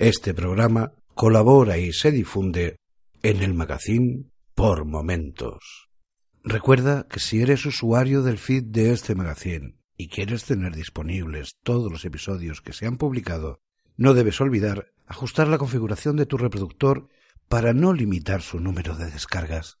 Este programa colabora y se difunde en el magazine Por Momentos. Recuerda que si eres usuario del feed de este magazine y quieres tener disponibles todos los episodios que se han publicado, no debes olvidar ajustar la configuración de tu reproductor para no limitar su número de descargas.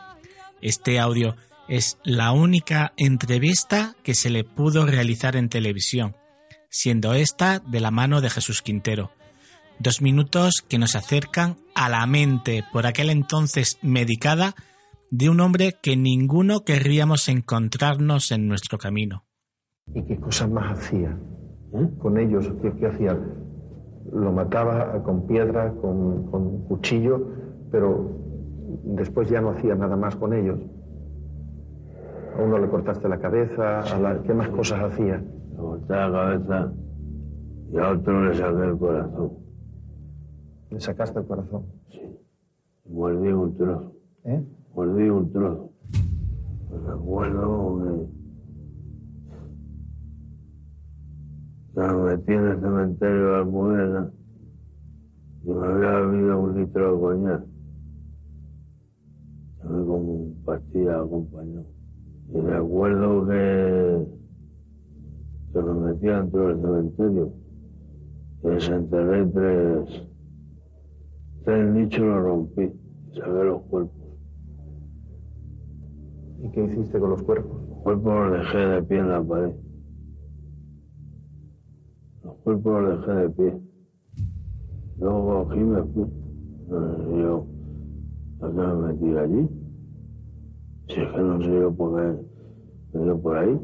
Este audio es la única entrevista que se le pudo realizar en televisión, siendo esta de la mano de Jesús Quintero. Dos minutos que nos acercan a la mente, por aquel entonces medicada, de un hombre que ninguno querríamos encontrarnos en nuestro camino. ¿Y qué cosas más hacía ¿eh? con ellos? ¿Qué, qué hacía? Lo mataba con piedra, con, con cuchillo, pero después ya no hacía nada más con ellos. A uno le cortaste la cabeza, a la- ¿qué más cosas hacía? Le corté la cabeza y a otro le saqué el corazón. Le sacaste el corazón. Mordí un trozo. ¿Eh? Mordí un trozo. Me recuerdo que me metí en el cementerio de Almudena y me había bebido un litro de coñac. Como un pastilla acompañado. Y recuerdo que, que me metí dentro del cementerio y desenterré tres, tres nichos los rompí y saqué los cuerpos. ¿Y qué hiciste con los cuerpos? Los cuerpos los dejé de pie en la pared. Los cuerpos los dejé de pie. Luego cogí y me fui. No sé yo a qué me metí allí. Si es que no sé yo por qué dio por ahí.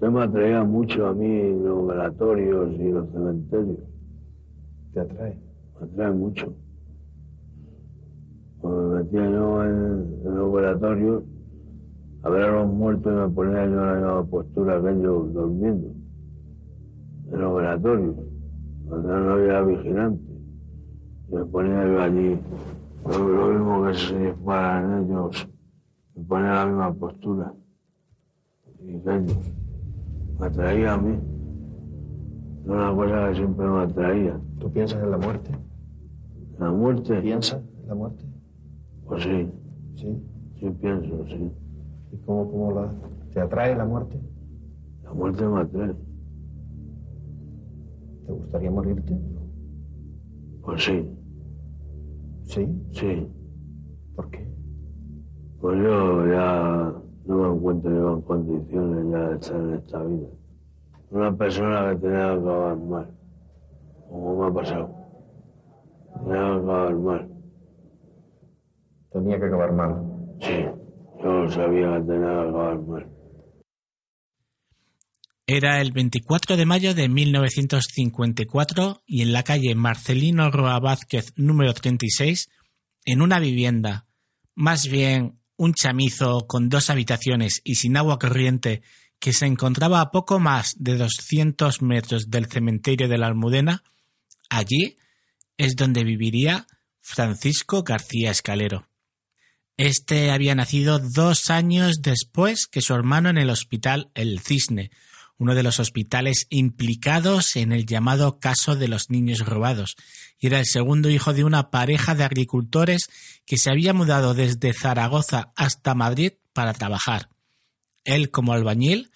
Que me atraía mucho a mí los velatorios y los cementerios. ¿Te atrae? Me atrae mucho. Cuando me metía yo en, en los velatorios, a ver a los muertos y me ponía yo en la misma postura que ellos durmiendo. En los velatorios, cuando no había vigilante. Y me ponía yo allí, lo, lo mismo que se disparan ellos, me ponía en la misma postura. Y me atraía a mí. Es una cosa que siempre me atraía. ¿Tú piensas en la muerte? La muerte, ¿Piensas en la muerte? pues sí, Sí. sí pienso, sí. ¿Y cómo, cómo la, te atrae la muerte? La muerte me atrae. ¿Te gustaría morirte? Pues sí, Sí. sí. ¿Por qué? Pues yo ya no me encuentro yo en condiciones ya de estar en esta vida. Una persona que tenía que acabar mal, como me ha pasado. Tenía que acabar mal. Tenía que acabar mal. Sí, yo sabía que tenía que acabar mal. Era el 24 de mayo de 1954 y en la calle Marcelino Roa Vázquez número 36, en una vivienda, más bien un chamizo con dos habitaciones y sin agua corriente que se encontraba a poco más de 200 metros del cementerio de la Almudena, allí es donde viviría Francisco García Escalero. Este había nacido dos años después que su hermano en el hospital El Cisne, uno de los hospitales implicados en el llamado caso de los niños robados, y era el segundo hijo de una pareja de agricultores que se había mudado desde Zaragoza hasta Madrid para trabajar, él como albañil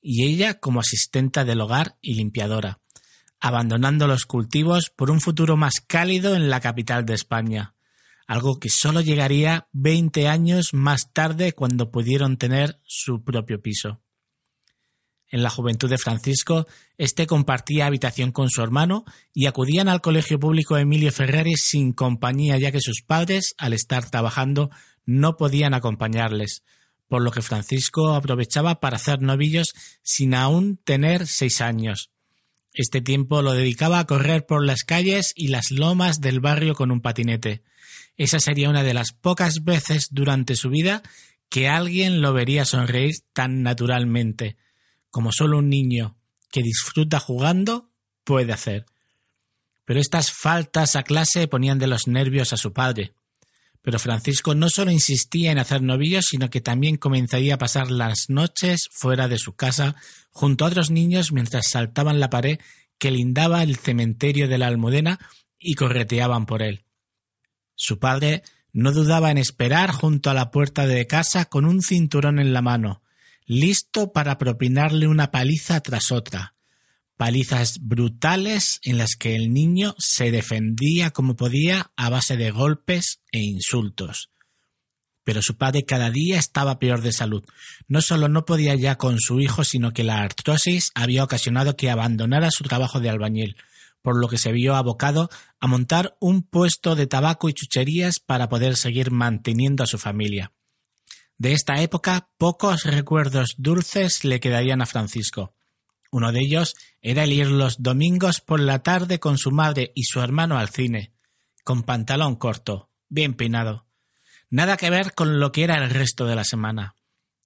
y ella como asistenta del hogar y limpiadora, abandonando los cultivos por un futuro más cálido en la capital de España algo que solo llegaría 20 años más tarde cuando pudieron tener su propio piso. En la juventud de Francisco, éste compartía habitación con su hermano y acudían al colegio público Emilio Ferrari sin compañía, ya que sus padres, al estar trabajando, no podían acompañarles, por lo que Francisco aprovechaba para hacer novillos sin aún tener seis años. Este tiempo lo dedicaba a correr por las calles y las lomas del barrio con un patinete. Esa sería una de las pocas veces durante su vida que alguien lo vería sonreír tan naturalmente, como solo un niño que disfruta jugando puede hacer. Pero estas faltas a clase ponían de los nervios a su padre. Pero Francisco no solo insistía en hacer novillos, sino que también comenzaría a pasar las noches fuera de su casa junto a otros niños mientras saltaban la pared que lindaba el cementerio de la Almudena y correteaban por él. Su padre no dudaba en esperar junto a la puerta de casa con un cinturón en la mano, listo para propinarle una paliza tras otra. Palizas brutales en las que el niño se defendía como podía a base de golpes e insultos. Pero su padre cada día estaba peor de salud. No solo no podía ya con su hijo, sino que la artrosis había ocasionado que abandonara su trabajo de albañil, por lo que se vio abocado a montar un puesto de tabaco y chucherías para poder seguir manteniendo a su familia. De esta época pocos recuerdos dulces le quedarían a Francisco. Uno de ellos era el ir los domingos por la tarde con su madre y su hermano al cine, con pantalón corto, bien peinado. Nada que ver con lo que era el resto de la semana.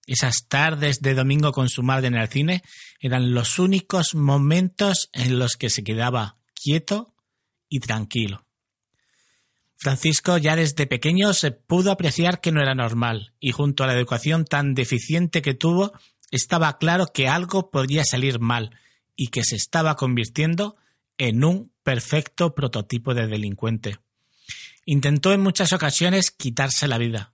Esas tardes de domingo con su madre en el cine eran los únicos momentos en los que se quedaba quieto y tranquilo. Francisco ya desde pequeño se pudo apreciar que no era normal, y junto a la educación tan deficiente que tuvo, estaba claro que algo podía salir mal y que se estaba convirtiendo en un perfecto prototipo de delincuente. Intentó en muchas ocasiones quitarse la vida.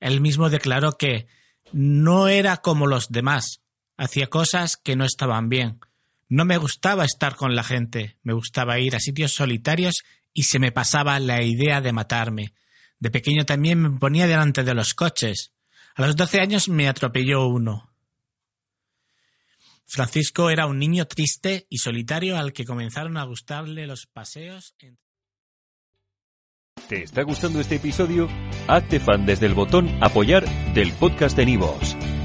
Él mismo declaró que no era como los demás, hacía cosas que no estaban bien, no me gustaba estar con la gente, me gustaba ir a sitios solitarios y se me pasaba la idea de matarme. De pequeño también me ponía delante de los coches. A los doce años me atropelló uno. Francisco era un niño triste y solitario al que comenzaron a gustarle los paseos. ¿Te está gustando este episodio? Hazte fan desde el botón Apoyar del podcast de Nivos.